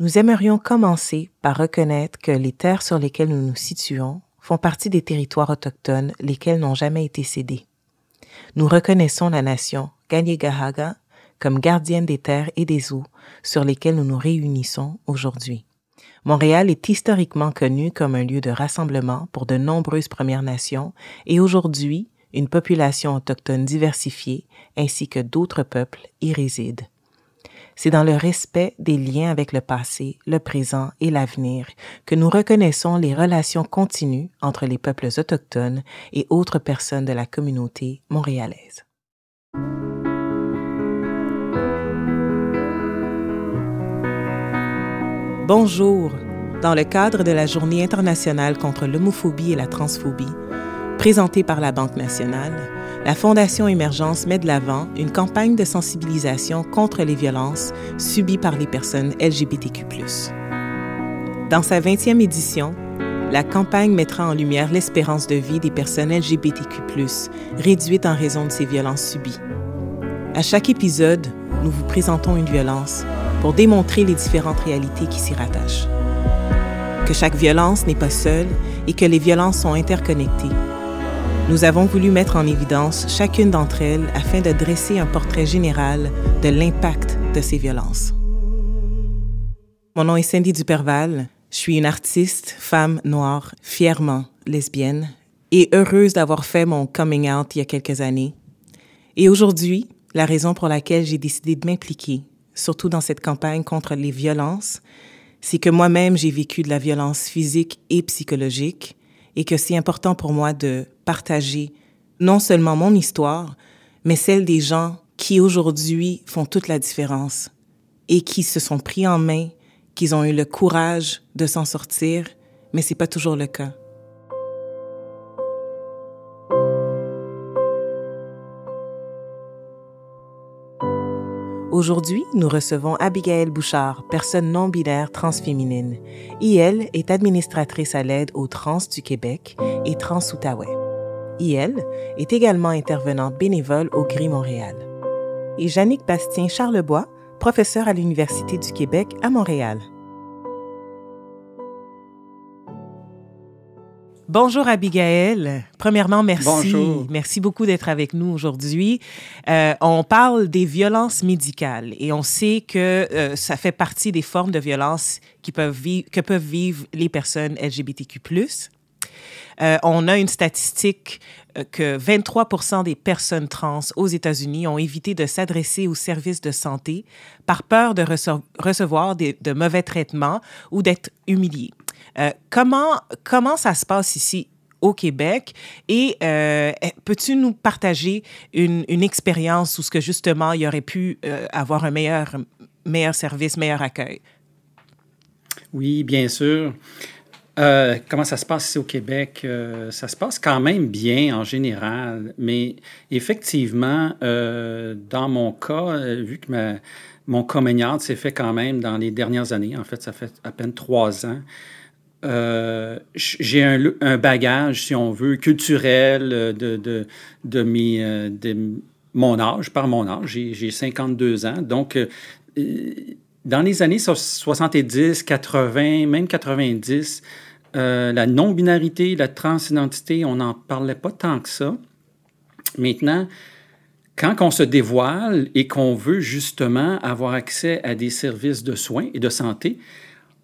nous aimerions commencer par reconnaître que les terres sur lesquelles nous nous situons font partie des territoires autochtones lesquels n'ont jamais été cédés. Nous reconnaissons la nation Gahaga comme gardienne des terres et des eaux sur lesquelles nous nous réunissons aujourd'hui. Montréal est historiquement connu comme un lieu de rassemblement pour de nombreuses Premières Nations et aujourd'hui, une population autochtone diversifiée ainsi que d'autres peuples y résident. C'est dans le respect des liens avec le passé, le présent et l'avenir que nous reconnaissons les relations continues entre les peuples autochtones et autres personnes de la communauté montréalaise. Bonjour. Dans le cadre de la Journée internationale contre l'homophobie et la transphobie, présentée par la Banque nationale, la Fondation Émergence met de l'avant une campagne de sensibilisation contre les violences subies par les personnes LGBTQ. Dans sa 20e édition, la campagne mettra en lumière l'espérance de vie des personnes LGBTQ, réduite en raison de ces violences subies. À chaque épisode, nous vous présentons une violence pour démontrer les différentes réalités qui s'y rattachent. Que chaque violence n'est pas seule et que les violences sont interconnectées nous avons voulu mettre en évidence chacune d'entre elles afin de dresser un portrait général de l'impact de ces violences. Mon nom est Cindy Duperval. Je suis une artiste, femme noire, fièrement lesbienne et heureuse d'avoir fait mon coming out il y a quelques années. Et aujourd'hui, la raison pour laquelle j'ai décidé de m'impliquer, surtout dans cette campagne contre les violences, c'est que moi-même j'ai vécu de la violence physique et psychologique et que c'est important pour moi de partager non seulement mon histoire, mais celle des gens qui aujourd'hui font toute la différence et qui se sont pris en main, qui ont eu le courage de s'en sortir, mais c'est pas toujours le cas. Aujourd'hui, nous recevons Abigail Bouchard, personne non binaire transféminine. IL est administratrice à l'aide aux trans du Québec et trans-Outaouais. IL est également intervenante bénévole au Gris Montréal. Et Jannick Bastien Charlebois, professeur à l'Université du Québec à Montréal. Bonjour Abigail. Premièrement, merci. Merci beaucoup d'être avec nous aujourd'hui. Euh, on parle des violences médicales et on sait que euh, ça fait partie des formes de violence qui peuvent que peuvent vivre les personnes LGBTQ+. Euh, on a une statistique euh, que 23% des personnes trans aux États-Unis ont évité de s'adresser aux services de santé par peur de recevoir de mauvais traitements ou d'être humiliés. Euh, comment, comment ça se passe ici au Québec? Et euh, peux-tu nous partager une, une expérience où ce que justement il aurait pu avoir un meilleur, meilleur service, meilleur accueil? Oui, bien sûr. Comment ça se passe ici au Québec? ça se passe quand même bien en général, mais effectivement, dans mon cas, vu que mon communiard s'est fait quand même dans les dernières années, en fait, ça fait à peine trois ans, euh, j'ai un, bagage, si on veut, culturel euh, euh, de mon âge, par mon âge. J'ai 52 ans. Donc, dans les années 70, 80, même 90, la non-binarité, la transidentité, on n'en parlait pas tant que ça. Maintenant, quand on se dévoile et qu'on veut justement avoir accès à des services de soins et de santé,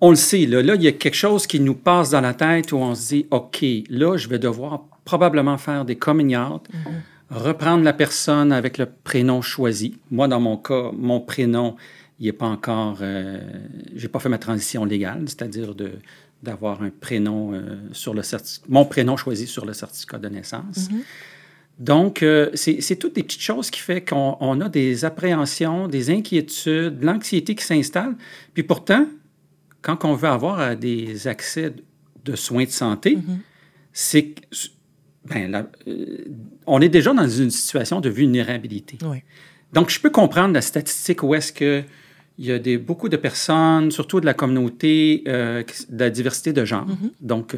on le sait, là, là, il y a quelque chose qui nous passe dans la tête où on se dit, OK, là, je vais devoir probablement faire des coming out, mm-hmm. reprendre la personne avec le prénom choisi. Moi, dans mon cas, mon prénom, il n'est pas encore, euh, j'ai pas fait ma transition légale, c'est-à-dire de d'avoir un prénom euh, sur le certificat, mon prénom choisi sur le certificat de naissance. Mm-hmm. Donc, euh, c'est toutes des petites choses qui font qu'on a des appréhensions, des inquiétudes, de l'anxiété qui s'installe. Puis pourtant, quand on veut avoir euh, des accès de soins de santé, mm-hmm. c'est ben, euh, on est déjà dans une situation de vulnérabilité. Donc, je peux comprendre la statistique où est-ce que il y a des, beaucoup de personnes, surtout de la communauté, euh, de la diversité de genre. Mm-hmm. Donc,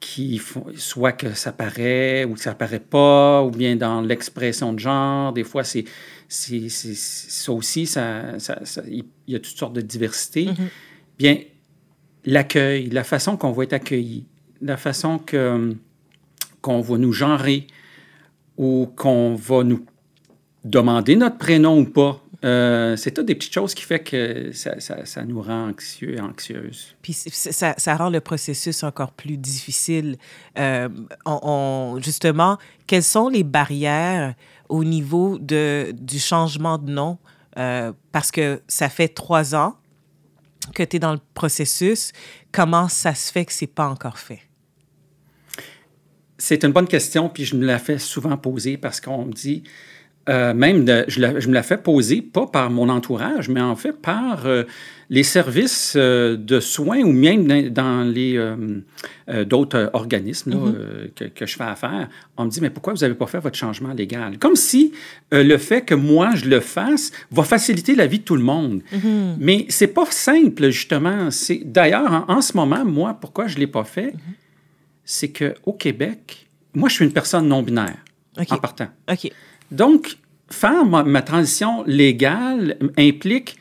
qui font, soit que ça paraît ou que ça paraît pas, ou bien dans l'expression de genre. Des fois, c'est, ça aussi, ça, il y a toutes sortes de diversité. Mm-hmm. bien, l'accueil, la façon qu'on va être accueilli, la façon que, qu'on va nous genrer ou qu'on va nous demander notre prénom ou pas. Euh, c'est toutes des petites choses qui fait que ça, ça, ça nous rend anxieux et anxieuses. Puis ça, ça, rend le processus encore plus difficile. Euh, on, justement, quelles sont les barrières au niveau de, du changement de nom? Euh, parce que ça fait trois ans que tu es dans le processus. Comment ça se fait que c'est pas encore fait? C'est une bonne question, puis je me la fais souvent poser parce qu'on me dit, euh, même, je, me la fais poser, pas par mon entourage, mais en fait par euh, les services euh, de soins ou même dans, les d'autres organismes mm-hmm. que, que, je fais affaire. On me dit, mais pourquoi vous n'avez pas fait votre changement légal? Comme si le fait que moi, je le fasse va faciliter la vie de tout le monde. Mm-hmm. Mais c'est pas simple, justement. D'ailleurs, en, ce moment, moi, pourquoi je ne l'ai pas fait, mm-hmm. c'est qu'au Québec, moi, je suis une personne non-binaire, en partant. OK. Donc, faire ma, transition légale implique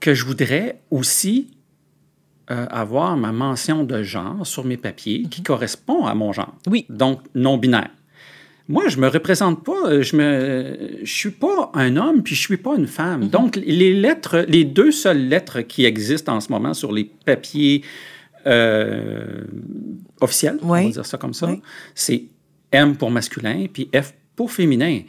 que je voudrais aussi euh, avoir ma mention de genre sur mes papiers qui mhm. correspond à mon genre. Oui. Donc, non-binaire. Moi, je me représente pas, euh, je me, je suis pas un homme, puis je suis pas une femme. Mhm. Donc, les lettres, les deux seules lettres qui existent en ce moment sur les papiers euh, officiels, on va dire ça comme ça, c'est M pour masculin, puis F pour féminin.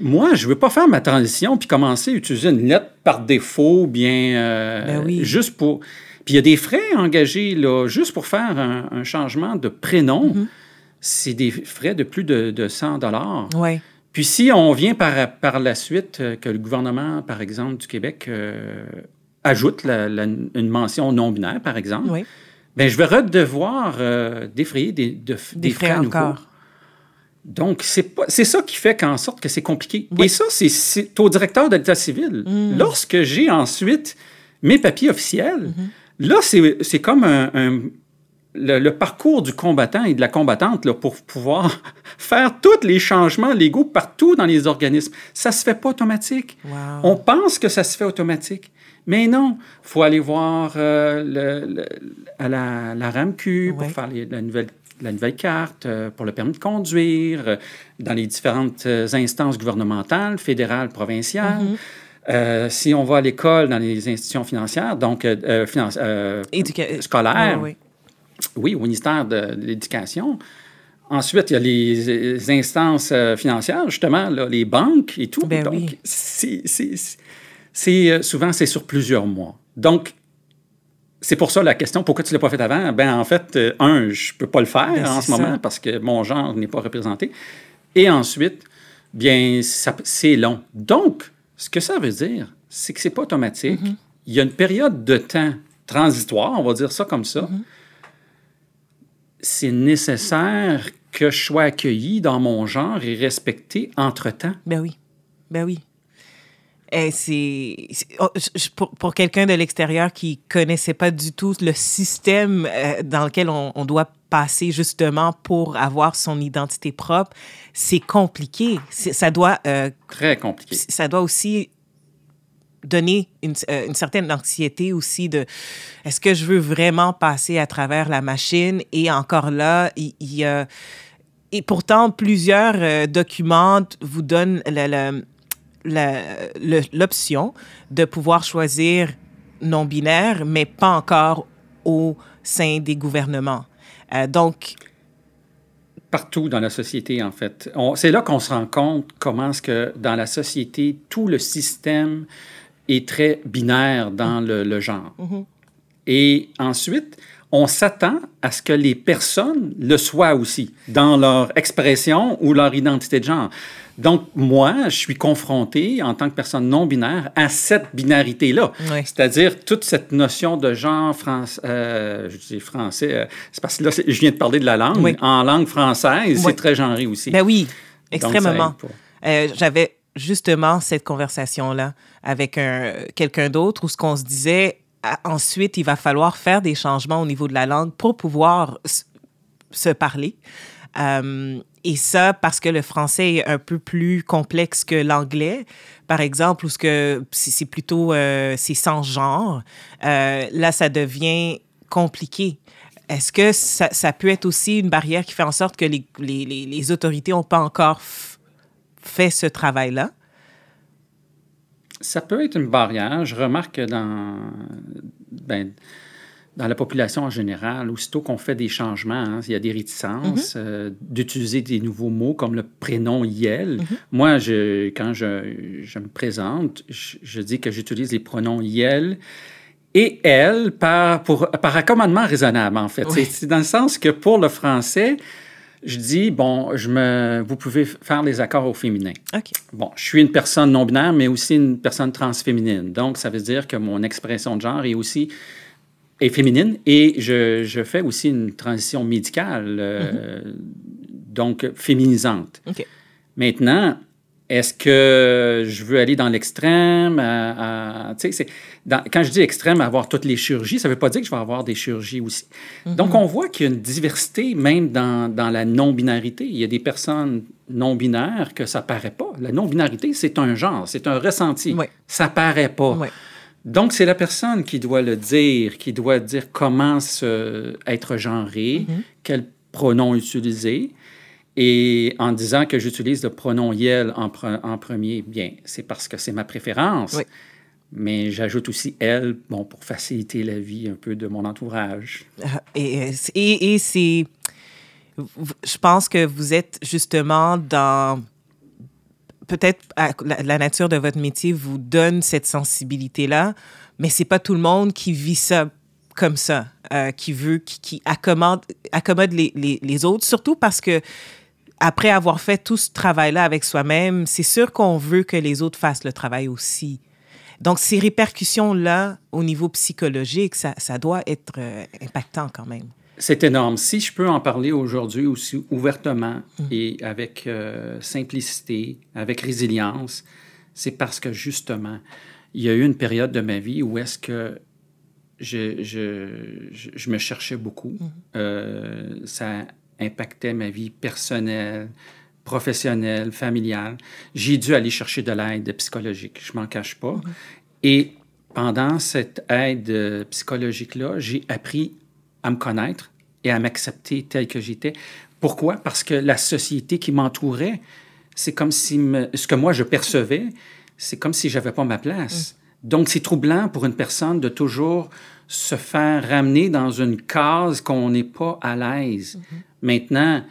Moi, je ne veux pas faire ma transition puis commencer à utiliser une lettre par défaut, bien euh, ben oui. juste pour. Puis il y a des frais engagés là, juste pour faire un, changement de prénom. Mm-hmm. C'est des frais de plus de, 100 dollars. Ouais. Puis si on vient par, par la suite euh, que le gouvernement, par exemple, du Québec euh, ajoute une mention non binaire, par exemple, oui. ben je vais devoir défrayer des, des, frais, frais encore. Donc, c'est ça qui fait qu'en sorte que c'est compliqué. Et ça, c'est au directeur de l'État civil. Mm. Lorsque j'ai ensuite mes papiers officiels, mm-hmm. là, c'est comme un, le, parcours du combattant et de la combattante là, pour pouvoir faire tous les changements légaux partout dans les organismes. Ça se fait pas automatique. On pense que ça se fait automatique. Mais non, il faut aller voir euh, le, à la, la RAMQ pour faire la nouvelle la nouvelle carte euh, pour le permis de conduire euh, dans les différentes euh, instances gouvernementales, fédérales, provinciales. Mm-hmm. si on va à l'école dans les institutions financières, donc finance, scolaires, oui. oui. au ministère de, l'Éducation. Ensuite, il y a les, instances financières, justement, les banques et tout. Ben donc, c'est, souvent, c'est sur plusieurs mois. Donc, c'est pour ça la question, pourquoi tu ne l'as pas fait avant? Ben en fait, euh, un, je ne peux pas le faire ben, en ce moment parce que mon genre n'est pas représenté. Et ensuite, bien, c'est long. Donc, ce que ça veut dire, c'est que ce n'est pas automatique. Mm-hmm. Il y a une période de temps transitoire, on va dire ça comme ça. Mm-hmm. C'est nécessaire que je sois accueilli dans mon genre et respecté entre-temps. Ben oui. Ben oui. Eh, c'est oh, pour, pour quelqu'un de l'extérieur qui connaissait pas du tout le système euh, dans lequel on, on, doit passer justement pour avoir son identité propre, c'est compliqué. Ça doit euh, très compliqué. Ça doit aussi donner une, euh, une, certaine anxiété aussi de est-ce que je veux vraiment passer à travers la machine? Et encore là il, y a et pourtant plusieurs documents vous donnent le, le l'option de pouvoir choisir non-binaire, mais pas encore au sein des gouvernements. Euh, donc, partout dans la société, en fait. C'est là qu'on se rend compte comment est-ce que dans la société, tout le système est très binaire dans le, genre. Mm-hmm. Et ensuite, on s'attend à ce que les personnes le soient aussi dans leur expression ou leur identité de genre. Donc, moi, je suis confronté en tant que personne non binaire à cette binarité-là. C'est-à-dire toute cette notion de genre français, euh, je dis français, euh, c'est parce que là, je viens de parler de la langue. En langue française, c'est très genré aussi. Ben oui, extrêmement. Euh, j'avais justement cette conversation-là avec quelqu'un d'autre où ce qu'on se disait, ensuite, il va falloir faire des changements au niveau de la langue pour pouvoir se parler. Et ça, parce que le français est un peu plus complexe que l'anglais, par exemple, où ce que c'est plutôt euh, c'est sans genre, euh, là, ça devient compliqué. Est-ce que ça, peut être aussi une barrière qui fait en sorte que les autorités n'ont pas encore fait ce travail-là? Ça peut être une barrière. Je remarque que dans, ben, dans la population en général, aussitôt qu'on fait des changements, hein, il y a des réticences mm-hmm. euh, d'utiliser des nouveaux mots comme le prénom Yel. Mm-hmm. Moi, je, quand je, je me présente, je, je dis que j'utilise les pronoms Yel et elle par, pour, par accommodement raisonnable, en fait. C'est dans le sens que pour le français, je dis, bon, je me, vous pouvez faire les accords au féminin. OK. Bon, je suis une personne non-binaire, mais aussi une personne transféminine. Donc, ça veut dire que mon expression de genre est aussi est féminine et je, je fais aussi une transition médicale, euh, mm-hmm. donc féminisante. Maintenant, est-ce que je veux aller dans l'extrême? quand je dis extrême, avoir toutes les chirurgies, ça ne veut pas dire que je vais avoir des chirurgies aussi. Mm-hmm. Donc, on voit qu'il y a une diversité même dans, dans la non-binarité. Il y a des personnes non-binaires que ça ne paraît pas. La non-binarité, c'est un genre, c'est un ressenti. Ça ne paraît pas. Donc, c'est la personne qui doit le dire, qui doit dire comment se, être genré, mm-hmm. quel pronom utiliser. Et en disant que j'utilise le pronom Yel en, en premier, bien, c'est parce que c'est ma préférence. Mais j'ajoute aussi elle, bon, pour faciliter la vie un peu de mon entourage. Ah, et, et, et c'est. Je pense que vous êtes justement dans. Peut-être la, nature de votre métier vous donne cette sensibilité-là, mais c'est pas tout le monde qui vit ça comme ça, euh, qui veut, qui, accommode, les, autres, surtout parce que après avoir fait tout ce travail-là avec soi-même, c'est sûr qu'on veut que les autres fassent le travail aussi. Donc, ces répercussions-là, au niveau psychologique, ça, ça doit être euh, impactant quand même. C'est énorme. Si je peux en parler aujourd'hui aussi ouvertement mm. et avec euh, simplicité, avec résilience, c'est parce que justement, il y a eu une période de ma vie où est-ce que je, je, je, me cherchais beaucoup. Mm. Euh, ça impactait ma vie personnelle, professionnelle, familiale. J'ai dû aller chercher de l'aide psychologique, je m'en cache pas. Mm-hmm. Et pendant cette aide euh, psychologique-là, j'ai appris à me connaître et à m'accepter tel que j'étais. Pourquoi? Parce que la société qui m'entourait, c'est comme si ce que moi je percevais, c'est comme si j'avais pas ma place. Mm. Donc, c'est troublant pour une personne de toujours se faire ramener dans une case qu'on n'est pas à l'aise. Mm-hmm. Maintenant,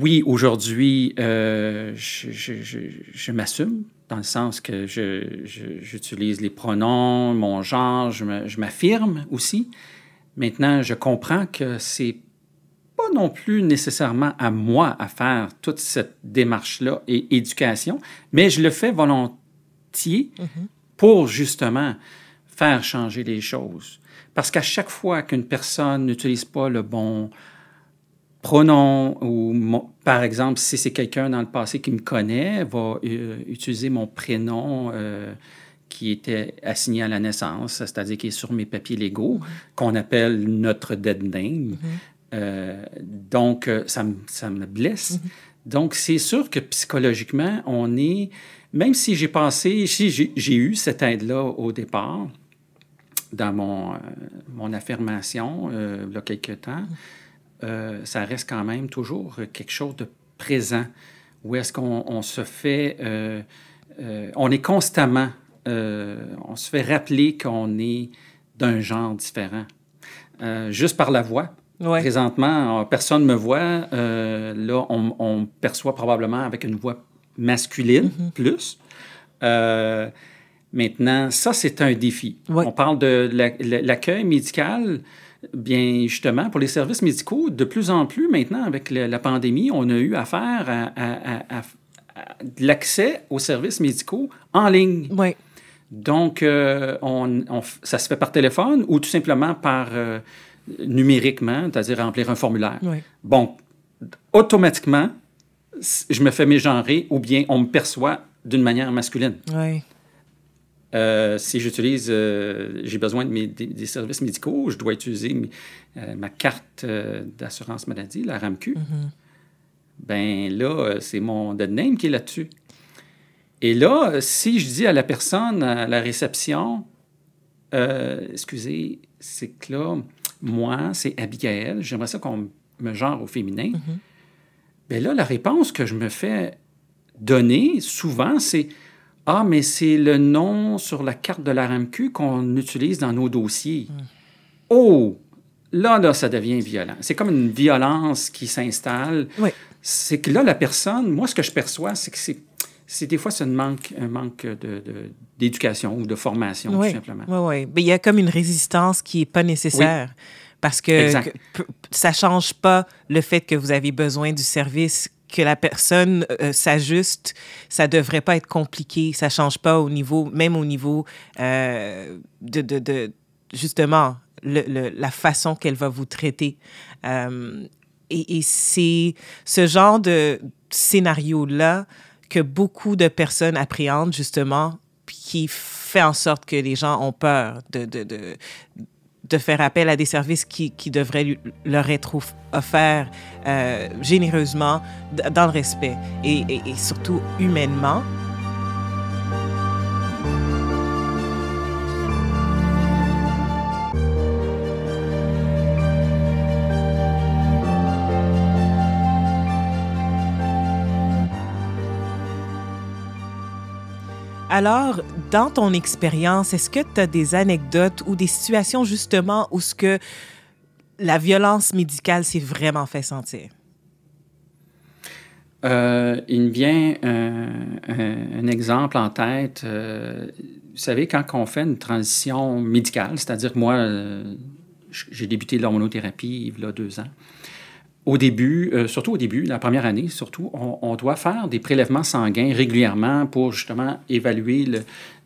oui, aujourd'hui, euh, je, m'assume dans le sens que j'utilise les pronoms, mon genre, je m'affirme aussi. Maintenant, je comprends que c'est pas non plus nécessairement à moi à faire toute cette démarche-là et éducation, mais je le fais volontiers mm-hmm. pour justement faire changer les choses. Parce qu'à chaque fois qu'une personne n'utilise pas le bon, pronom ou, par exemple, si c'est quelqu'un dans le passé qui me connaît, va euh, utiliser mon prénom euh, qui était assigné à la naissance, c'est-à-dire qui est sur mes papiers légaux, mm-hmm. qu'on appelle notre dead name. Mm-hmm. Euh, donc, ça me, ça me blesse. Mm-hmm. Donc, c'est sûr que psychologiquement, on est, même si j'ai passé, si j'ai eu cette aide-là au départ, dans mon, mon affirmation, il y a quelques temps, euh, ça reste quand même toujours quelque chose de présent, où est-ce qu'on se fait, euh, euh, on est constamment, on se fait rappeler qu'on est d'un genre différent, juste par la voix. Présentement, personne ne me voit. là, on, perçoit probablement avec une voix masculine mm-hmm. plus. maintenant, ça, c'est un défi. On parle de l'accueil médical. Bien, justement, pour les services médicaux, de plus en plus maintenant, avec la, pandémie, on a eu affaire à, l'accès aux services médicaux en ligne. Oui. Donc, euh, on, ça se fait par téléphone ou tout simplement par euh, numériquement, c'est-à-dire remplir un formulaire. Oui. Bon, automatiquement, je me fais mégenrer ou bien on me perçoit d'une manière masculine. Oui. Euh, si j'utilise, euh, j'ai besoin de mes, des, services médicaux, je dois utiliser euh, ma carte d'assurance maladie, la RAMQ. Mm-hmm. Ben là, c'est mon dead name qui est là-dessus. Et là, si je dis à la personne à la réception, euh, excusez, c'est que là, moi, c'est Abigail, j'aimerais ça qu'on me genre au féminin. Mm là, la réponse que je me fais donner souvent, c'est Ah, mais c'est le nom sur la carte de la RAMQ qu'on utilise dans nos dossiers. Mm. Oh! Là, là, ça devient violent. C'est comme une violence qui s'installe. Oui. C'est que là, la personne, moi, ce que je perçois, c'est que c'est c'est des fois c'est un manque, un manque d'éducation ou de formation, tout simplement. Oui, oui. Mais il y a comme une résistance qui n'est pas nécessaire. Parce que, ça ne change pas le fait que vous avez besoin du service, que la personne euh, s'ajuste. Ça ne devrait pas être compliqué. Ça ne change pas au niveau, même au niveau euh, de, de, de, justement, le, la façon qu'elle va vous traiter. Euh, et, et c'est ce genre de scénario-là que beaucoup de personnes appréhendent justement, qui fait en sorte que les gens ont peur de, de, de, de faire appel à des services qui, qui devraient leur être offerts euh, généreusement, dans le respect et, et, et surtout humainement. Alors, dans ton expérience, est-ce que tu as des anecdotes ou des situations justement où ce que la violence médicale s'est vraiment fait sentir? Euh, il me vient un, exemple en tête. Euh, vous savez, quand on fait une transition médicale, c'est-à-dire moi, euh, j'ai débuté l'hormonothérapie il y a deux ans au début, euh, surtout au début, la première année, surtout, on, doit faire des prélèvements sanguins régulièrement pour justement évaluer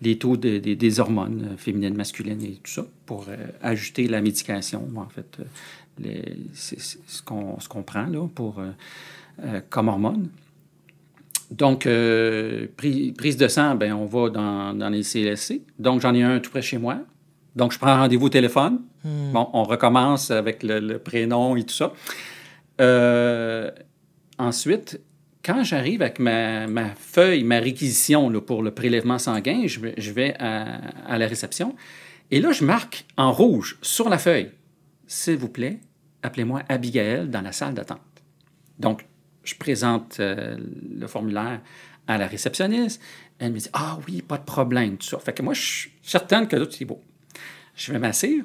les taux des hormones féminines, masculines et tout ça, pour euh, ajuster la médication, en fait, euh, c'est ce qu'on prend là, pour, comme hormones. Donc, prise de sang, ben, on va dans, dans les CLSC. Donc, j'en ai un tout près chez moi. Donc, je prends rendez-vous au téléphone. Hmm. Bon, on recommence avec le, le prénom et tout ça. Euh, ensuite, quand j'arrive avec ma, feuille, ma réquisition pour le prélèvement sanguin, je, vais à, la réception et là, je marque en rouge sur la feuille, s'il vous plaît, appelez-moi Abigail dans la salle d'attente. Donc, je présente euh, le formulaire à la réceptionniste. Elle me dit Ah oui, pas de problème, tout ça. Fait que moi, je suis certaine que là, c'est beau. Je vais m'asseoir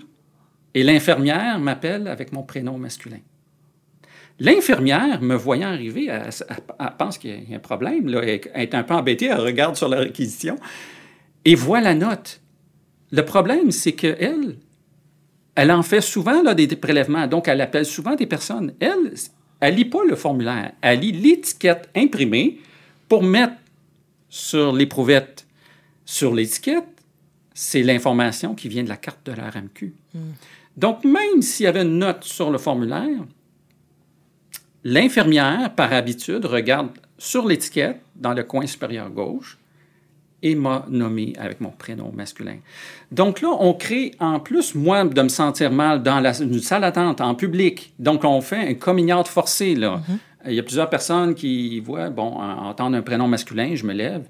et l'infirmière m'appelle avec mon prénom masculin. L'infirmière, me voyant arriver, elle, pense qu'il y a un problème. Là, elle est un peu embêtée, elle regarde sur la réquisition et voit la note. Le problème, c'est qu'elle, elle en fait souvent là, des prélèvements, donc elle appelle souvent des personnes. Elle, elle lit pas le formulaire, elle lit l'étiquette imprimée pour mettre sur l'éprouvette. Sur l'étiquette, c'est l'information qui vient de la carte de la RAMQ. Hmm. Donc, même s'il y avait une note sur le formulaire, L'infirmière, par habitude, regarde sur l'étiquette, dans le coin supérieur gauche, et m'a nommé avec mon prénom masculin. Donc là, on crée, en plus, moi, de me sentir mal dans la, une salle d'attente, en public. Donc, on fait un coming forcé, là. Mm-hmm. Il y a plusieurs personnes qui voient, bon, entendre un prénom masculin, je me lève,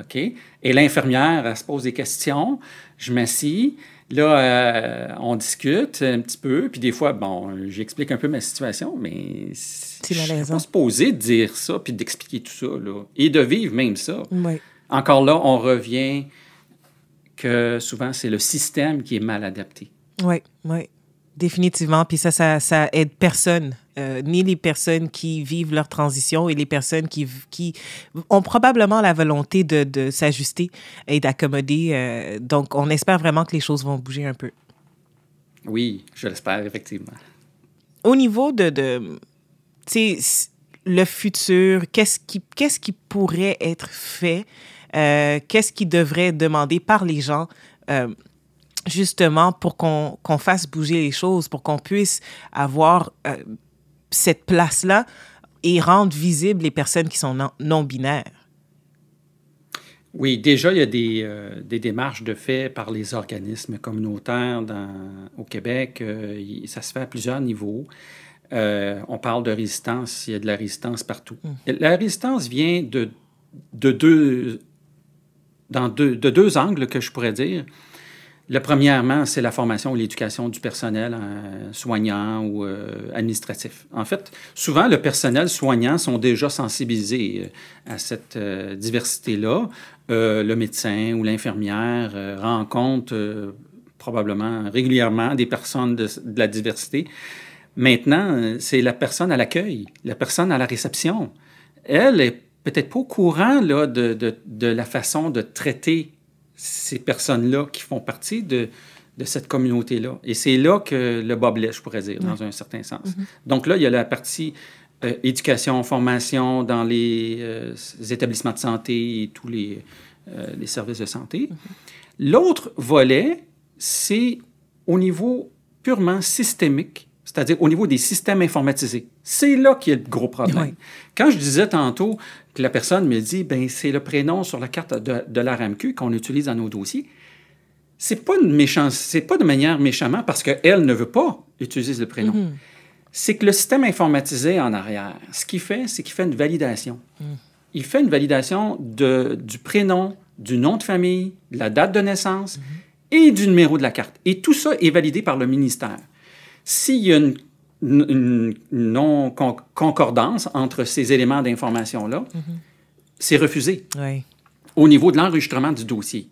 OK? Et l'infirmière, elle se pose des questions, je m'assis, Là, euh, on discute un petit peu, puis des fois, bon, j'explique un peu ma situation, mais je suis pas supposé de dire ça, puis d'expliquer tout ça, là, et de vivre même ça. Encore là, on revient que souvent, c'est le système qui est mal adapté. Oui, oui. Définitivement. Puis ça, ça, ça aide personne, euh, ni les personnes qui vivent leur transition et les personnes qui, qui ont probablement la volonté de, de s'ajuster et d'accommoder. Euh, donc, on espère vraiment que les choses vont bouger un peu. Oui, je l'espère, effectivement. Au niveau de, de le futur, qu'est-ce qui, qu'est-ce qui pourrait être fait? Euh, qu'est-ce qui devrait être demandé par les gens? justement pour qu'on fasse bouger les choses, pour qu'on puisse avoir euh, cette place-là et rendre visibles les personnes qui sont non-binaires? Oui, déjà, il y a des, euh, des, démarches de fait par les organismes communautaires dans, au Québec. Euh, ça se fait à plusieurs niveaux. on parle de résistance, il y a de la résistance partout. Mmh. La résistance vient de, de deux dans deux, de deux angles que je pourrais dire. Le premièrement, c'est la formation ou l'éducation du personnel euh, soignant ou euh, administratif. En fait, souvent, le personnel soignant sont déjà sensibilisés euh, à cette diversité-là. le médecin ou l'infirmière rencontre probablement régulièrement des personnes de, la diversité. Maintenant, c'est la personne à l'accueil, la personne à la réception. Elle est peut-être pas au courant de la façon de traiter ces personnes-là qui font partie de, de cette communauté-là. Et c'est là que le bas blesse, je pourrais dire, dans un certain sens. Mm-hmm. Donc là, il y a la partie euh, éducation, formation dans les, euh, établissements de santé et tous les, euh, les services de santé. Mm-hmm. L'autre volet, c'est au niveau purement systémique, c'est-à-dire au niveau des systèmes informatisés. C'est là qu'il y a le gros problème. Quand je disais tantôt que la personne me dit, ben c'est le prénom sur la carte de, de la RAMQ qu'on utilise dans nos dossiers, c'est pas une méchance, c'est pas de manière méchamment parce qu'elle ne veut pas utiliser le prénom. Mm-hmm. C'est que le système informatisé en arrière, ce qu'il fait, c'est qu'il fait une validation. Mm. Il fait une validation de, du prénom, du nom de famille, de la date de naissance mm-hmm. et du numéro de la carte. Et tout ça est validé par le ministère. S'il y a une, non-concordance entre ces éléments d'information-là, mhm. c'est refusé au niveau de l'enregistrement du dossier.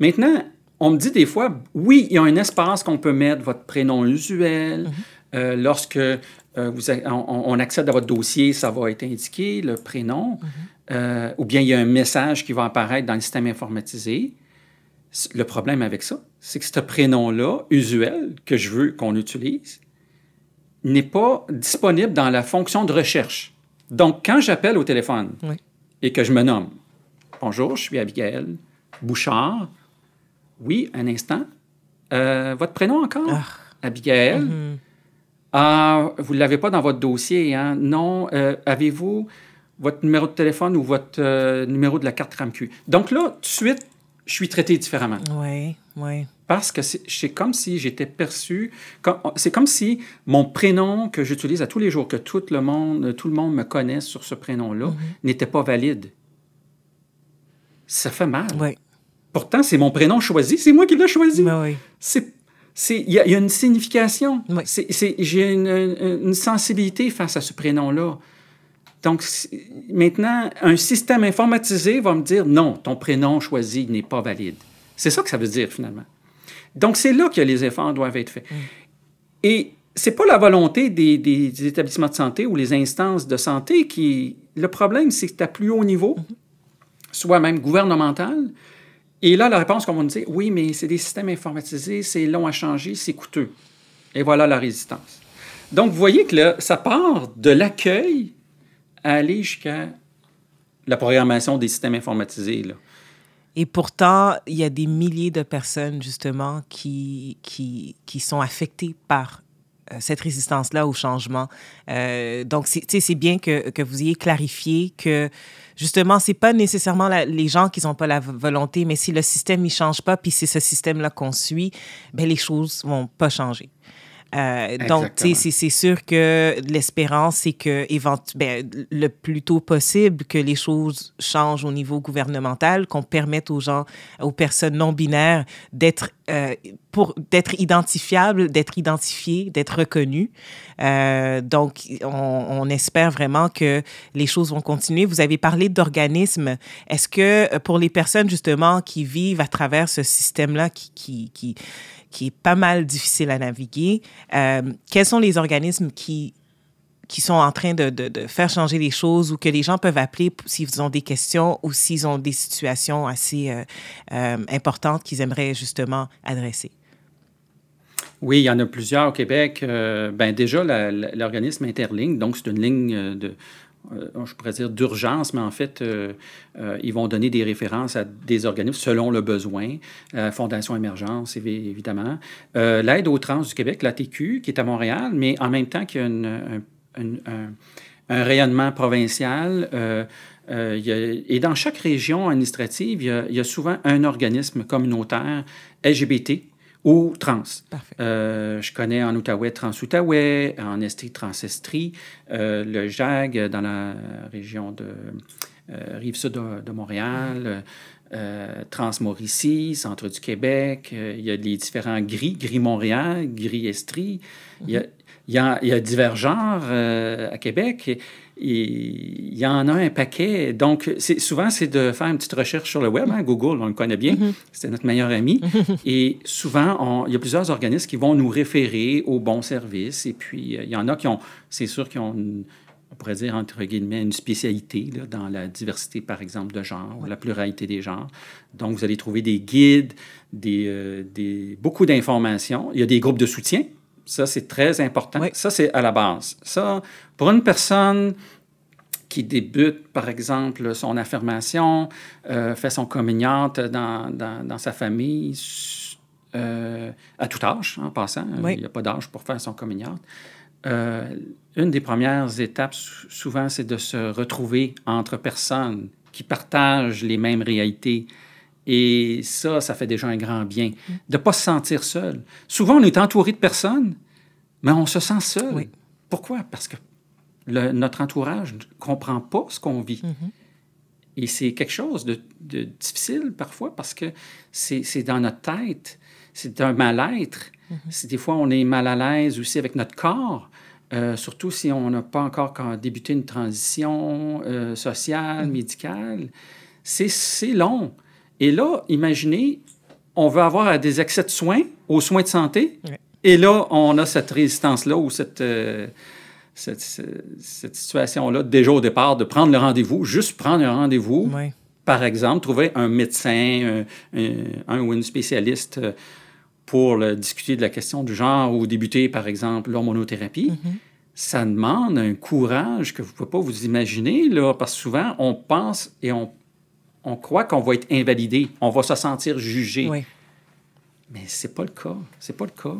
Maintenant, on me dit des fois, oui, il y a un espace qu'on peut mettre votre prénom usuel. Euh, lorsque euh, vous on, accède à votre dossier, ça va être indiqué, le prénom. Mhm. Euh, ou bien il y a un message qui va apparaître dans le système informatisé. Le problème avec ça, c'est que ce prénom-là, usuel, que je veux qu'on utilise, n'est pas disponible dans la fonction de recherche. Donc, quand j'appelle au téléphone et que je me nomme, bonjour, je suis Abigail Bouchard. Oui, un instant. Euh, votre prénom encore? Ah. Abigail. Mm-hmm. Ah, vous ne l'avez pas dans votre dossier, hein? Non. Euh, avez-vous votre numéro de téléphone ou votre euh, numéro de la carte RAMQ? Donc là, tout de suite, je suis traité différemment. Oui, oui. Parce que c'est comme si j'étais perçu, c'est comme si mon prénom que j'utilise à tous les jours, que tout le monde, tout le monde me connaisse sur ce prénom-là, mhm. n'était pas valide. Ça fait mal. Oui. Pourtant, c'est mon prénom choisi, c'est moi qui l'ai choisi. Ben oui. Il y, a une signification. Oui. J'ai une, une sensibilité face à ce prénom-là. Donc, maintenant, un système informatisé va me dire non, ton prénom choisi n'est pas valide. C'est ça que ça veut dire finalement. Donc, c'est là que les efforts doivent être faits. Mm. Et c'est pas la volonté des, établissements de santé ou les instances de santé qui. Le problème, c'est que à plus haut niveau, mm-hmm. soit même gouvernemental. Et là, la réponse qu'on va nous dire oui, mais c'est des systèmes informatisés, c'est long à changer, c'est coûteux. Et voilà la résistance. Donc, vous voyez que là, ça part de l'accueil aller jusqu'à la programmation des systèmes informatisés. Et pourtant, il y a des milliers de personnes, justement, qui, qui, qui sont affectées par euh, cette résistance-là au changement. Euh, donc, c'est bien que, que, vous ayez clarifié que, justement, c'est pas nécessairement les gens qui n'ont pas la volonté, mais si le système ne change pas, puis c'est ce système-là qu'on suit, ben, les choses vont pas changer. Euh, donc, c'est sûr que l'espérance, c'est que ben, le plus tôt possible que les choses changent au niveau gouvernemental, qu'on permette aux gens, aux personnes non binaires d'être euh, pour d'être identifiables, d'être identifiés, d'être reconnus. Euh, donc, on, on, espère vraiment que les choses vont continuer. Vous avez parlé d'organismes. Est-ce que pour les personnes justement qui vivent à travers ce système-là, qui, qui, qui qui est pas mal difficile à naviguer. Euh, quels sont les organismes qui, qui sont en train de, de, faire changer les choses ou que les gens peuvent appeler s'ils ont des questions ou s'ils ont des situations assez euh, euh, importantes qu'ils aimeraient justement adresser? Oui, il y en a plusieurs au Québec. ben déjà, l'organisme Interligne, donc c'est une ligne de, euh, je pourrais dire d'urgence, mais en fait, euh, euh, ils vont donner des références à des organismes selon le besoin. Fondation Émergence, évidemment. L'aide aux trans du Québec, l'ATQ, qui est à Montréal, mais en même temps qu'il y a un, rayonnement provincial. et dans chaque région administrative, il y, a, souvent un organisme communautaire LGBT ou trans. Euh, je connais en Outaouais Trans-Outaouais, en Estrie Trans-Estrie, euh, le JAG dans la région de euh, Rive-Sud de, Montréal. euh, Transmauricie, Centre du Québec, euh, il y a les différents gris, gris Montréal, gris Estrie. il, y a, il, y a, il, y a, divers genres à Québec. Et, il y en a un paquet. Donc, souvent, c'est de faire une petite recherche sur le web. Hein, Google, on le connaît bien. Mm-hmm. C'est notre meilleur ami. Et souvent, on, il y a plusieurs organismes qui vont nous référer aux bons services. Et puis, il y en a qui ont, c'est sûr, qui ont on pourrait dire, entre guillemets, une spécialité là, dans la diversité, par exemple, de genre, ou la pluralité des genres. Donc, vous allez trouver des guides, des, euh, des beaucoup d'informations. Il y a des groupes de soutien. Ça, c'est très important. Ça, c'est à la base. Ça, pour une personne qui débute, par exemple, son affirmation, euh, fait son communiante dans, dans, dans sa famille, euh, à tout âge, en passant. Il n'y a pas d'âge pour faire son communiante. Euh, une des premières étapes, souvent, c'est de se retrouver entre personnes qui partagent les mêmes réalités. Et ça, ça fait déjà un grand bien. Mm. De ne pas se sentir seul. Souvent, on est entouré de personnes, mais on se sent seul. Pourquoi? Parce que le, notre entourage ne comprend pas ce qu'on vit. Mm-hmm. Et c'est quelque chose de, de, difficile parfois parce que c'est dans notre tête, c'est un mal-être. Mm-hmm. Des fois, on est mal à l'aise aussi avec notre corps. Euh, surtout si on n'a pas encore débuté une transition euh, sociale, mm. médicale. C'est long. Et là, imaginez, on veut avoir des accès de soins, aux soins de santé, et là, on a cette résistance-là ou cette, euh, cette, cette situation-là, déjà au départ, de prendre le rendez-vous, juste prendre un rendez-vous. Par exemple, trouver un médecin, un, ou une spécialiste pour discuter de la question du genre ou débuter, par exemple, l'hormonothérapie, mm-hmm. ça demande un courage que vous ne pouvez pas vous imaginer, là, parce que souvent, on pense et on, on croit qu'on va être invalidé, on va se sentir jugé. Mais ce n'est pas le cas. C'est pas le cas.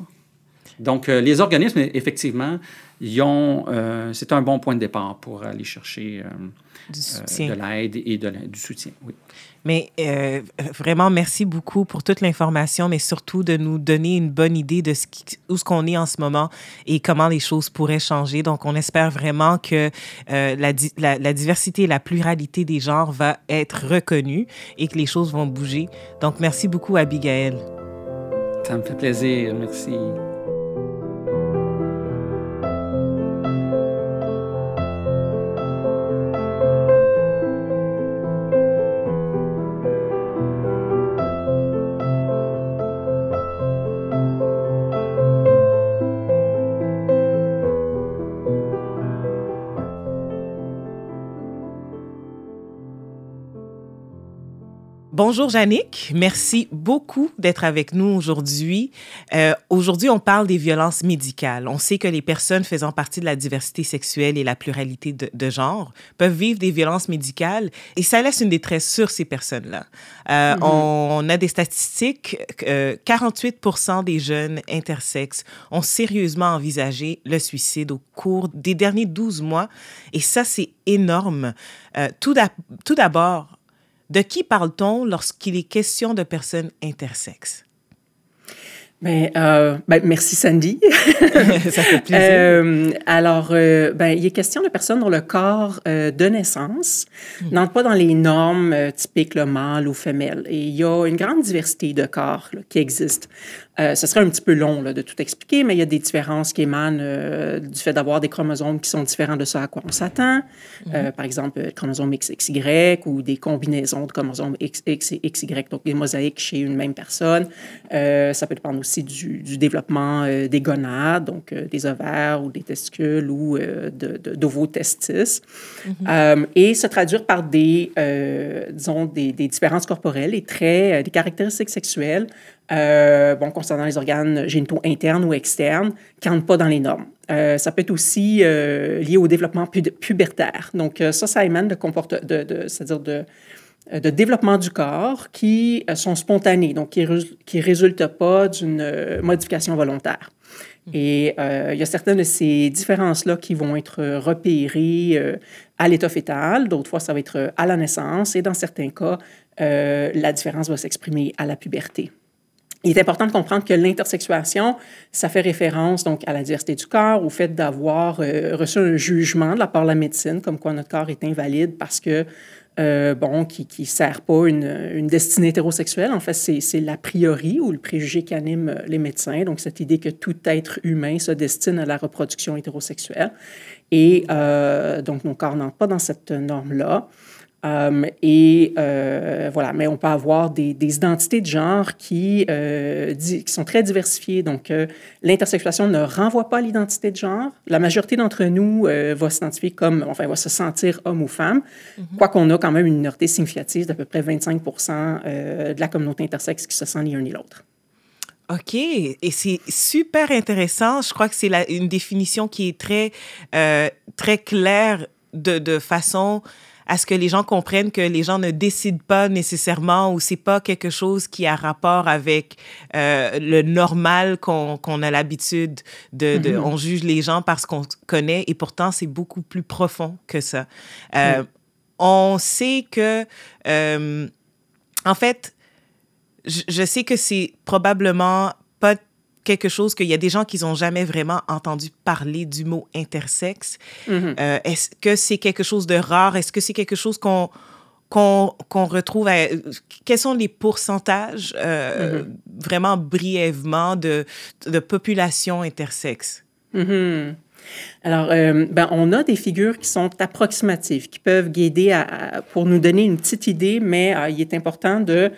Donc, euh, les organismes, effectivement, euh, c'est un bon point de départ pour aller chercher euh, de l'aide et de, du soutien. Oui. Mais euh, vraiment, merci beaucoup pour toute l'information, mais surtout de nous donner une bonne idée de ce qui, où ce qu'on est en ce moment et comment les choses pourraient changer. Donc, on espère vraiment que euh, la, la, la, diversité et la pluralité des genres va être reconnue et que les choses vont bouger. Donc, merci beaucoup, Abigail. Ça me fait plaisir. Merci. Bonjour Yannick, merci beaucoup d'être avec nous aujourd'hui. Euh, aujourd'hui, on parle des violences médicales. On sait que les personnes faisant partie de la diversité sexuelle et la pluralité de, de genre peuvent vivre des violences médicales et ça laisse une détresse sur ces personnes-là. Euh, mm-hmm. on, a des statistiques, euh, 48 des jeunes intersexes ont sérieusement envisagé le suicide au cours des derniers 12 mois et ça, c'est énorme. Euh, tout d'abord, de qui parle-t-on lorsqu'il est question de personnes intersexes? Ben, euh, ben, merci Sandy. ça fait plaisir. Euh, alors, euh, ben, il est question de personnes dont le corps euh, de naissance hmm. n'entre pas dans les normes typiques, le mâle ou femelle. Et il y a une grande diversité de corps là, qui existe. Euh, ce serait un petit peu long là, de tout expliquer, mais il y a des différences qui émanent euh, du fait d'avoir des chromosomes qui sont différents de ce à quoi on s'attend. Euh, mhm. par exemple, le chromosome XXY ou des combinaisons de chromosomes XX et XY, donc des mosaïques chez une même personne. ça peut dépendre aussi du, du développement des gonades, donc des ovaires ou des testicules ou d'ovotestis. De, mhm. et se traduire par des, disons, des, des, différences corporelles et traits, des caractéristiques sexuelles euh, bon, concernant les organes génitaux internes ou externes, qui n'entrent pas dans les normes. Euh, ça peut être aussi euh, lié au développement pubertaire. Donc, ça, ça émane de, de, de c'est-à-dire de, de développement du corps qui sont spontanés, donc qui ne résultent pas d'une modification volontaire. Et il y a certaines de ces différences-là qui vont être repérées à l'état fœtal, d'autres fois ça va être à la naissance, et dans certains cas, la différence va s'exprimer à la puberté. Il est important de comprendre que l'intersexuation, ça fait référence donc à la diversité du corps, au fait d'avoir euh, reçu un jugement de la part de la médecine, comme quoi notre corps est invalide parce que euh, bon, qui ne sert pas une, une, destinée hétérosexuelle. En fait, c'est l'a priori ou le préjugé qui anime les médecins. Donc, cette idée que tout être humain se destine à la reproduction hétérosexuelle. Et euh, donc, nos corps n'entrent pas dans cette norme-là. Euh, et euh, voilà, mais on peut avoir des, des identités de genre qui, euh, qui sont très diversifiées. Donc, euh, l'intersexuation ne renvoie pas à l'identité de genre. La majorité d'entre nous euh, va s'identifier comme, enfin, va se sentir homme ou femme, mm -hmm. quoiqu'on a quand même une minorité significative d'à peu près 25% de la communauté intersexe qui se sent ni un ni l'autre. OK. Et c'est super intéressant. Je crois que c'est une définition qui est très, très claire de, de façon à ce que les gens comprennent que les gens ne décident pas nécessairement ou c'est pas quelque chose qui a rapport avec euh, le normal qu'on qu a l'habitude de, de mm -hmm. on juge les gens parce qu'on connaît et pourtant c'est beaucoup plus profond que ça. Euh, mm. On sait que euh, en fait je, je sais que c'est probablement pas quelque chose qu'il y a des gens qui n'ont jamais vraiment entendu parler du mot intersexe. Mm -hmm. euh, Est-ce que c'est quelque chose de rare? Est-ce que c'est quelque chose qu'on qu'on qu retrouve? À, quels sont les pourcentages, euh, mm -hmm. vraiment brièvement, de, de population intersexe? Mm -hmm. Alors, euh, ben, on a des figures qui sont approximatives, qui peuvent guider à, à, pour nous donner une petite idée, mais euh, il est important de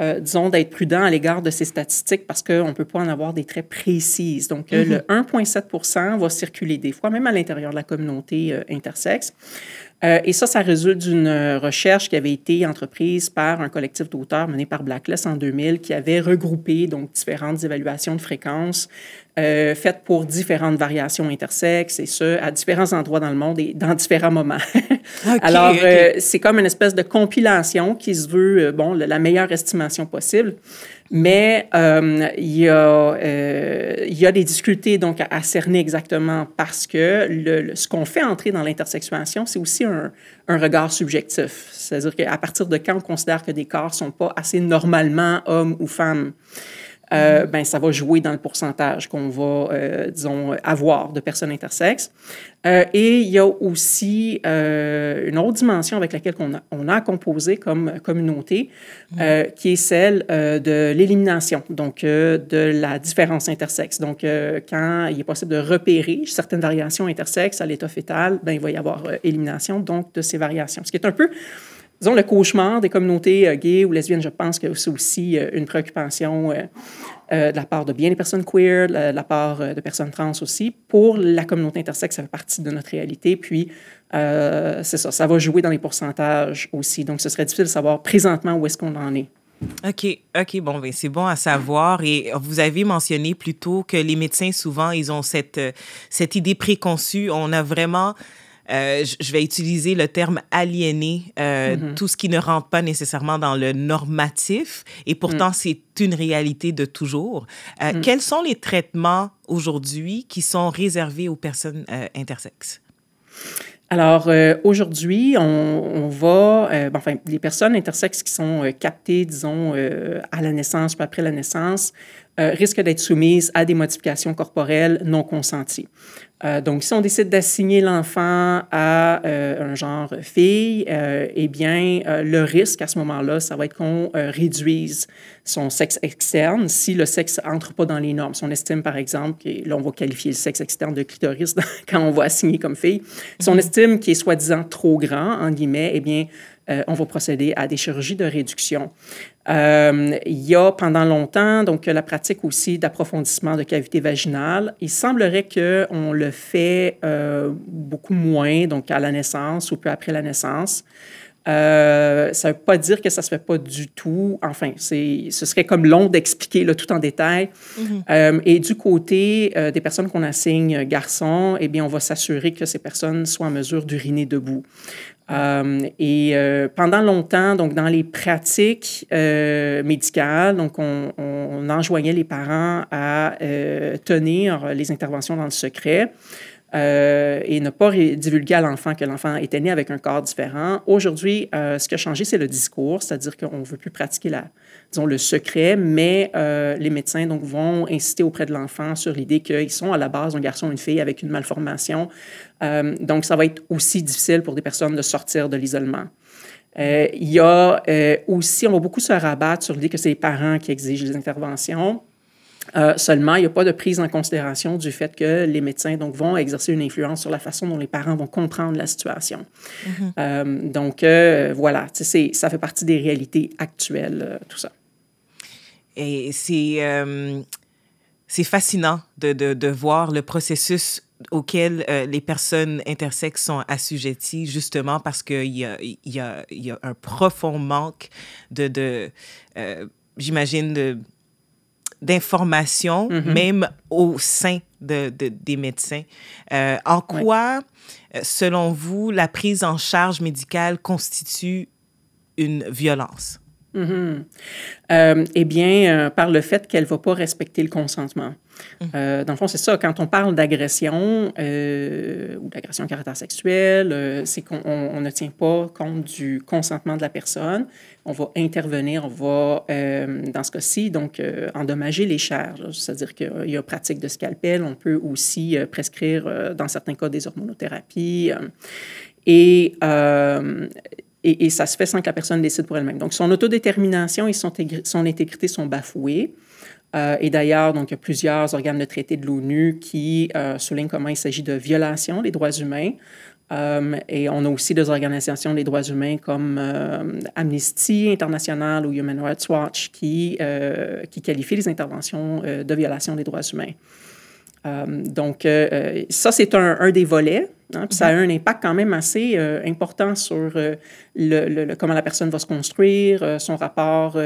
euh, disons, d'être prudent à l'égard de ces statistiques parce qu'on ne peut pas en avoir des très précises. Donc, euh, mm -hmm. le 1,7% va circuler des fois, même à l'intérieur de la communauté euh, intersexe. Euh, et ça, ça résulte d'une recherche qui avait été entreprise par un collectif d'auteurs mené par Blacklist en 2000 qui avait regroupé donc différentes évaluations de fréquences euh, faites pour différentes variations intersexes et ce, à différents endroits dans le monde et dans différents moments. okay, Alors, okay. euh, c'est comme une espèce de compilation qui se veut, euh, bon, la meilleure estimation possible. Mais euh, il, y a, euh, il y a des difficultés donc, à, cerner exactement parce que le, le, ce qu'on fait entrer dans l'intersexuation, c'est aussi un, un, regard subjectif. C'est-à-dire qu'à partir de quand on considère que des corps ne sont pas assez normalement hommes ou femmes, euh, ben, ça va jouer dans le pourcentage qu'on va, euh, disons, avoir de personnes intersexes. Euh, et il y a aussi une autre dimension avec laquelle on a, composé comme communauté, qui est celle de l'élimination, donc de la différence intersexe. Donc, quand il est possible de repérer certaines variations intersexes à l'état fœtal, ben, il va y avoir élimination donc de ces variations. Ce qui est un peu disons, le cauchemar des communautés euh, gays ou lesbiennes, je pense que c'est aussi euh, une préoccupation euh, de la part de bien des personnes queer, de la, part de personnes trans aussi. Pour la communauté intersexe, ça fait partie de notre réalité. Puis, c'est ça, ça va jouer dans les pourcentages aussi. Donc, ce serait difficile de savoir présentement où est-ce qu'on en est. OK, OK, bon, ben c'est bon à savoir. Et vous avez mentionné plus tôt que les médecins, souvent, ils ont cette, cette idée préconçue. On a vraiment euh, je vais utiliser le terme aliéné, euh, mm -hmm. tout ce qui ne rentre pas nécessairement dans le normatif, et pourtant mm. c'est une réalité de toujours. Euh, mm. Quels sont les traitements aujourd'hui qui sont réservés aux personnes intersexes? Alors, euh, aujourd'hui, on, on, va, euh, enfin, les personnes intersexes qui sont euh, captées, disons, à la naissance ou après la naissance, risquent d'être soumises à des modifications corporelles non consenties. Euh, donc, si on décide d'assigner l'enfant à euh, un genre fille, euh, eh bien, euh, le risque à ce moment-là, ça va être qu'on euh, réduise son sexe externe si le sexe entre pas dans les normes. Si on estime, par exemple, que là, on va qualifier le sexe externe de clitoris quand on va assigner comme fille. Si on mm-hmm. estime qu'il est soi-disant trop grand, en guillemets, eh bien, euh, on va procéder à des chirurgies de réduction. Euh, il y a pendant longtemps donc la pratique aussi d'approfondissement de cavité vaginale. Il semblerait qu'on le fait euh, beaucoup moins donc à la naissance ou peu après la naissance. Euh, ça ne veut pas dire que ça ne se fait pas du tout. Enfin, ce serait comme long d'expliquer tout en détail. Mm -hmm. euh, et du côté euh, des personnes qu'on assigne garçons, eh bien, on va s'assurer que ces personnes soient en mesure d'uriner debout. Euh, et euh, pendant longtemps, donc dans les pratiques euh, médicales, donc on, on, enjoignait les parents à tenir les interventions dans le secret. Et ne pas divulguer à l'enfant que l'enfant était né avec un corps différent. Aujourd'hui, ce qui a changé, c'est le discours, c'est-à-dire qu'on veut plus pratiquer la, disons, le secret, mais euh, les médecins donc, vont insister auprès de l'enfant sur l'idée qu'ils sont à la base un garçon ou une fille avec une malformation. donc, ça va être aussi difficile pour des personnes de sortir de l'isolement. il y a aussi, on va beaucoup se rabattre sur l'idée que c'est les parents qui exigent les interventions. Euh, seulement, il n'y a pas de prise en considération du fait que les médecins donc, vont exercer une influence sur la façon dont les parents vont comprendre la situation. Mm-hmm. Euh, donc, euh, voilà, ça fait partie des réalités actuelles, tout ça. Et c'est c'est fascinant de, de, de, voir le processus auquel les personnes intersexes sont assujetties, justement parce qu'il y a, y, a, y a un profond manque de, de j'imagine, de d'informations, mm-hmm. même au sein de, des médecins. Euh, en quoi, euh, selon vous, la prise en charge médicale constitue une violence? Mm-hmm. Euh, eh bien, par le fait qu'elle ne va pas respecter le consentement. Euh, dans le fond, c'est ça. Quand on parle d'agression euh, ou d'agression à caractère sexuel, euh, c'est qu'on ne tient pas compte du consentement de la personne. On va intervenir, on va, dans ce cas-ci, donc endommager les chairs. C'est-à-dire qu'il y a pratique de scalpel. On peut aussi prescrire, dans certains cas, des hormonothérapies. et et, ça se fait sans que la personne décide pour elle-même. Donc, son autodétermination et son, intégrité sont bafouées. Euh, et d'ailleurs, il y a plusieurs organes de traité de l'ONU qui euh, soulignent comment il s'agit de violation des droits humains. Euh, et on a aussi des organisations des droits humains comme Amnesty International ou Human Rights Watch qui, qui qualifient les interventions de violation des droits humains. donc, ça, c'est un, des volets Hein, ça a un impact quand même assez euh, important sur euh, le, comment la personne va se construire, euh, son rapport,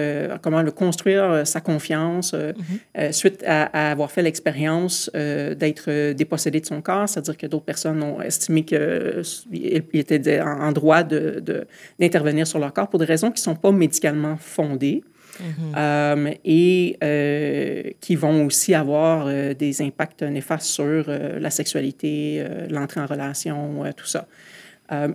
comment le construire sa confiance mm-hmm. suite à, avoir fait l'expérience d'être dépossédé de son corps, c'est-à-dire que d'autres personnes ont estimé qu'il était en, droit d'intervenir de, sur leur corps pour des raisons qui ne sont pas médicalement fondées. Mm-hmm. Euh, et euh, qui vont aussi avoir euh, des impacts néfastes sur la sexualité, l'entrée en relation, tout ça.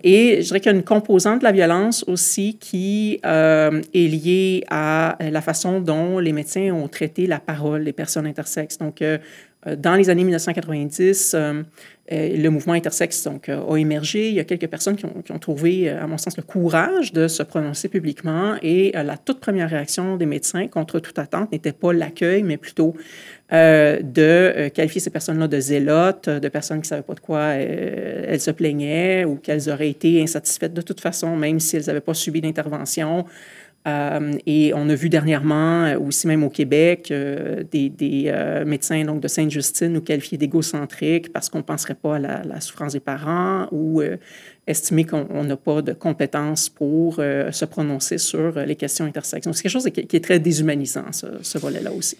et je dirais qu'il y a une composante de la violence aussi qui est liée à la façon dont les médecins ont traité la parole des personnes intersexes. Donc, dans les années 1990, euh, le mouvement intersexe donc, euh, a émergé. Il y a quelques personnes qui ont, trouvé, euh, à mon sens, le courage de se prononcer publiquement. Et la toute première réaction des médecins, contre toute attente, n'était pas l'accueil, mais plutôt de qualifier ces personnes-là de zélotes, de personnes qui ne savaient pas de quoi elles se plaignaient ou qu'elles auraient été insatisfaites de toute façon, même si elles n'avaient pas subi d'intervention. Euh, et on a vu dernièrement, euh, aussi même au Québec, euh, des, des médecins donc, de Sainte-Justine nous qualifier d'égocentriques parce qu'on ne penserait pas à la, souffrance des parents ou estimer qu'on n'a pas de compétences pour se prononcer sur les questions intersexuelles. C'est quelque chose qui, est très déshumanisant, ce, volet-là aussi.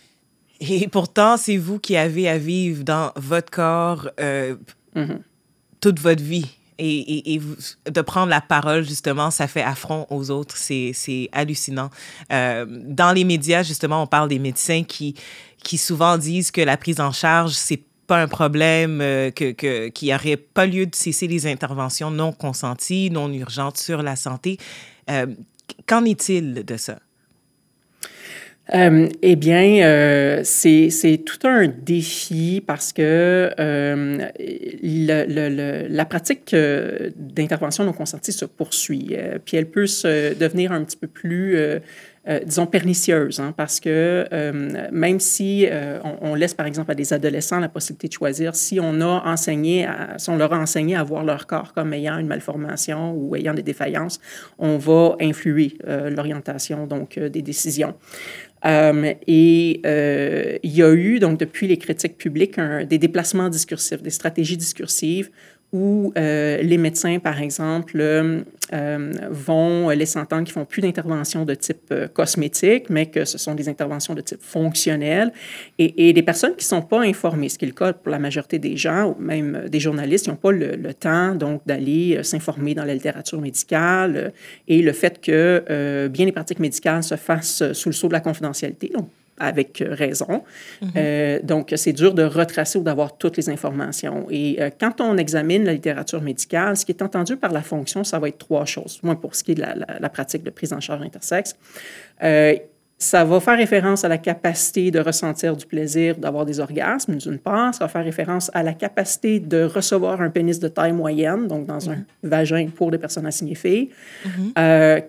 Et pourtant, c'est vous qui avez à vivre dans votre corps mm-hmm. toute votre vie et, de prendre la parole, justement, ça fait affront aux autres. C'est hallucinant. Euh, dans les médias, justement, on parle des médecins qui, qui souvent disent que la prise en charge, c'est pas un problème, euh, que, qu'il n'y aurait pas lieu de cesser les interventions non consenties, non urgentes sur la santé. Euh, qu'en est-il de ça? Euh, eh bien, euh, c'est tout un défi parce que euh, le, la pratique euh, d'intervention non consentie se poursuit. Euh, puis elle peut se devenir un petit peu plus euh, disons, pernicieuse, hein, parce que euh, même si euh, on, laisse, par exemple, à des adolescents la possibilité de choisir, si on a enseigné, à, si on leur a enseigné à voir leur corps comme ayant une malformation ou ayant des défaillances, on va influer l'orientation, donc, des décisions. et il y a eu, donc, depuis les critiques publiques, des déplacements discursifs, des stratégies discursives où euh, les médecins, par exemple, euh, euh, vont laisser entendre qu'ils font plus d'interventions de type cosmétique, mais que ce sont des interventions de type fonctionnel. Et, des personnes qui ne sont pas informées, ce qui est le cas pour la majorité des gens, ou même des journalistes, qui n'ont pas le, temps donc d'aller s'informer dans la littérature médicale et le fait que bien les pratiques médicales se fassent sous le sceau de la confidentialité. Avec raison. Mhm. euh, donc, c'est dur de retracer ou d'avoir toutes les informations. Et euh, quand on examine la littérature médicale, ce qui est entendu par la fonction, ça va être trois choses, moins pour ce qui est de la, la, pratique de prise en charge intersexe. Euh, ça va faire référence à la capacité de ressentir du plaisir, d'avoir des orgasmes, d'une part. Ça va faire référence à la capacité de recevoir un pénis de taille moyenne, donc dans un mm-hmm. vagin pour des personnes assignées filles, euh,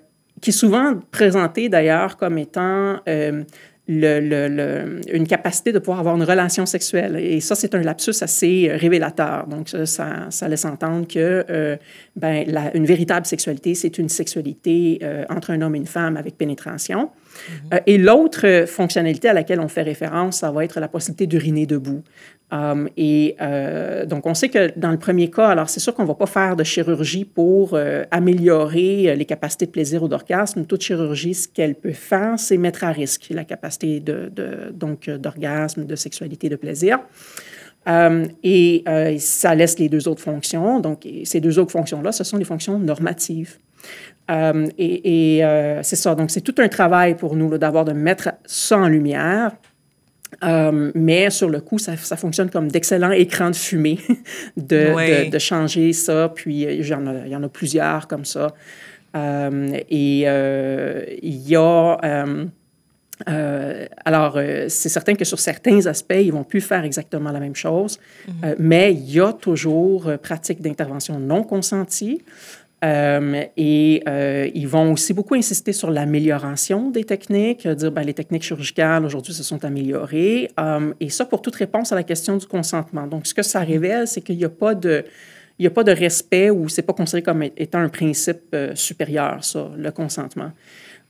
qui est souvent présenté d'ailleurs comme étant euh, le, une capacité de pouvoir avoir une relation sexuelle. Et ça, c'est un lapsus assez révélateur. Donc, ça, ça, laisse entendre que euh, ben, la, une véritable sexualité, c'est une sexualité euh, entre un homme et une femme avec pénétration. Mm-hmm. Euh, et l'autre fonctionnalité à laquelle on fait référence, ça va être la possibilité d'uriner debout. Um, et euh, donc, on sait que dans le premier cas, alors c'est sûr qu'on ne va pas faire de chirurgie pour euh, améliorer euh, les capacités de plaisir ou d'orgasme. Toute chirurgie, ce qu'elle peut faire, c'est mettre à risque la capacité donc d'orgasme, de sexualité, de plaisir. Et ça laisse les deux autres fonctions. Donc, ces deux autres fonctions-là, ce sont des fonctions normatives. Et, et c'est ça. Donc, c'est tout un travail pour nous d'avoir de mettre ça en lumière euh, mais sur le coup, ça, ça fonctionne comme d'excellents écrans de fumée de, de, changer ça. Puis il y, en a, il y en a plusieurs comme ça. Euh, et euh, il y a... alors, c'est certain que sur certains aspects, ils vont plus faire exactement la même chose, mm-hmm. mais il y a toujours pratique d'intervention non consentie. Euh, et euh, ils vont aussi beaucoup insister sur l'amélioration des techniques, dire ben, les techniques chirurgicales aujourd'hui se sont améliorées. Euh, et ça pour toute réponse à la question du consentement. Donc, ce que ça révèle, c'est qu'il n'y a pas de respect ou c'est pas considéré comme étant un principe supérieur, ça, le consentement.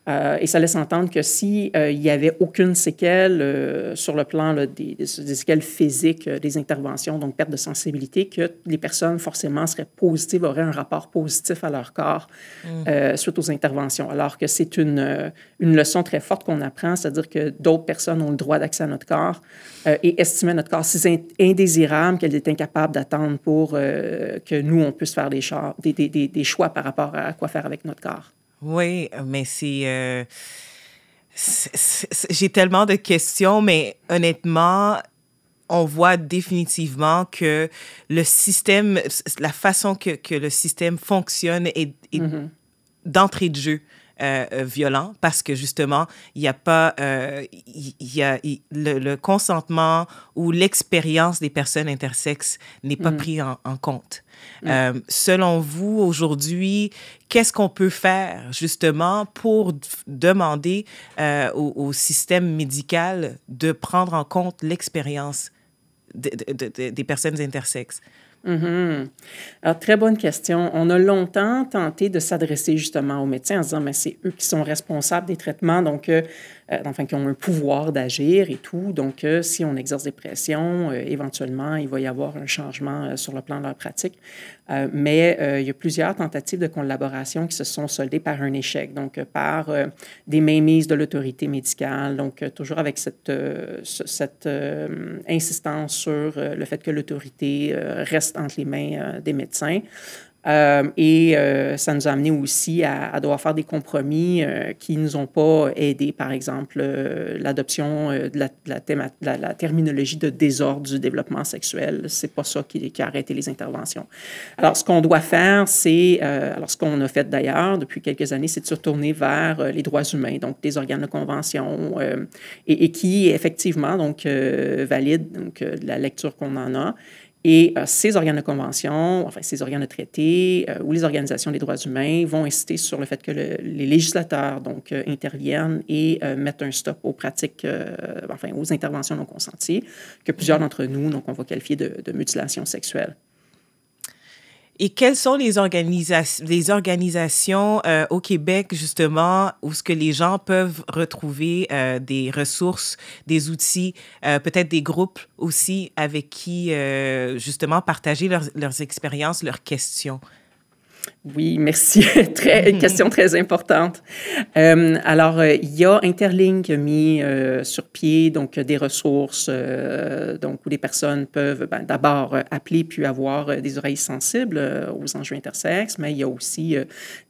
Euh, et ça laisse entendre que s'il euh, n'y avait aucune séquelle euh, sur le plan des, des, séquelles physiques des interventions, donc perte de sensibilité, que les personnes forcément seraient positives, auraient un rapport positif à leur corps mm. suite aux interventions. Alors que c'est une, une leçon très forte qu'on apprend, c'est-à-dire que d'autres personnes ont le droit d'accès à notre corps et estimer notre corps si indésirable qu'elle est incapable d'attendre pour que nous, on puisse faire des choix, des, des, des choix par rapport à quoi faire avec notre corps. Oui, mais euh, c'est... J'ai tellement de questions, mais honnêtement, on voit définitivement que le système, la façon que, que le système fonctionne est, mm-hmm. d'entrée de jeu. Euh, euh, violent parce que justement, il n'y a pas il y, a, le, consentement ou l'expérience des personnes intersexes n'est pas mm. pris en, en compte. Mm. Euh, selon vous, aujourd'hui, qu'est-ce qu'on peut faire justement pour demander euh, au, système médical de prendre en compte l'expérience des personnes intersexes? Mm-hmm. Alors, très bonne question. On a longtemps tenté de s'adresser justement aux médecins en disant, mais c'est eux qui sont responsables des traitements, donc euh, euh, enfin, qui ont un pouvoir d'agir et tout. Donc, euh, si on exerce des pressions, euh, éventuellement, il va y avoir un changement sur le plan de leur pratique. mais il y a plusieurs tentatives de collaboration qui se sont soldées par un échec, donc par des mainmises de l'autorité médicale, donc toujours avec cette insistance sur le fait que l'autorité reste entre les mains des médecins. Euh, et euh, ça nous a amené aussi à, devoir faire des compromis euh, qui ne nous ont pas aidés. Par exemple, l'adoption de, la, terminologie de désordre du développement sexuel. C'est pas ça qui, a arrêté les interventions. Alors, ce qu'on doit faire, c'est, alors ce qu'on a fait d'ailleurs depuis quelques années, c'est de se tourner vers les droits humains, donc des organes de convention, et, qui effectivement donc valide donc la lecture qu'on en a et euh, ces organes de convention, enfin ces organes de traité euh, ou les organisations des droits humains vont insister sur le fait que les législateurs donc euh, interviennent et mettent un stop aux pratiques, enfin aux interventions non consenties, que plusieurs d'entre nous donc on va qualifier de, de mutilation sexuelle. Et quelles sont les, organisations, les organisations euh, au Québec, justement, où ce que les gens peuvent retrouver euh, des ressources, des outils, euh, peut-être des groupes aussi avec qui, justement, partager leurs, leurs expériences, leurs questions? Oui, merci. très, une question très importante. Euh, alors, euh, il y a Interlink qui a mis euh, sur pied donc des ressources donc où les personnes peuvent ben, d'abord appeler puis avoir des oreilles sensibles aux enjeux intersexes, mais il y a aussi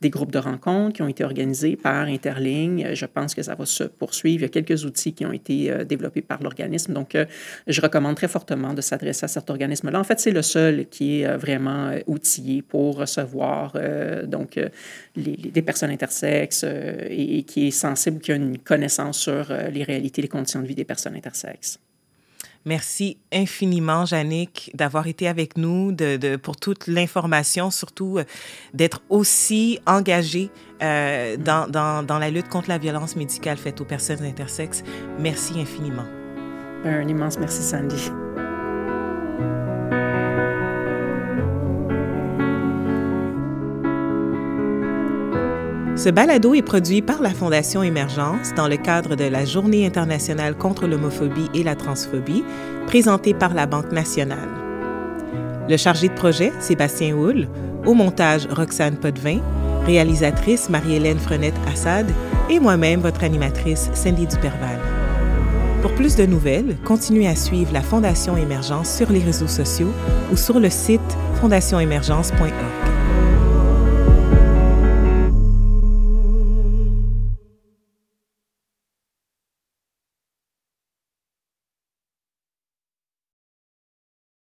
des groupes de rencontres qui ont été organisés par Interling. Je pense que ça va se poursuivre. Il y a quelques outils qui ont été développés par l'organisme. Donc, je recommande très fortement de s'adresser à cet organisme-là. En fait, c'est le seul qui est vraiment outillé pour recevoir donc les, des personnes intersexes et, et, qui est sensible, qui a une connaissance sur les réalités, les conditions de vie des personnes intersexes. Merci infiniment, Jannick, d'avoir été avec nous, de, de pour toute l'information, surtout euh, d'être aussi engagée euh, dans, dans, dans, la lutte contre la violence médicale faite aux personnes intersexes. Merci infiniment. Un immense merci, Sandy. Ce balado est produit par la Fondation Émergence dans le cadre de la Journée internationale contre l'homophobie et la transphobie, présentée par la Banque nationale. Le chargé de projet, Sébastien Houle, au montage, Roxane Potvin, réalisatrice Marie-Hélène Frenette-Assad et moi-même, votre animatrice, Cindy Duperval. Pour plus de nouvelles, continuez à suivre la Fondation Émergence sur les réseaux sociaux ou sur le site fondationémergence.org.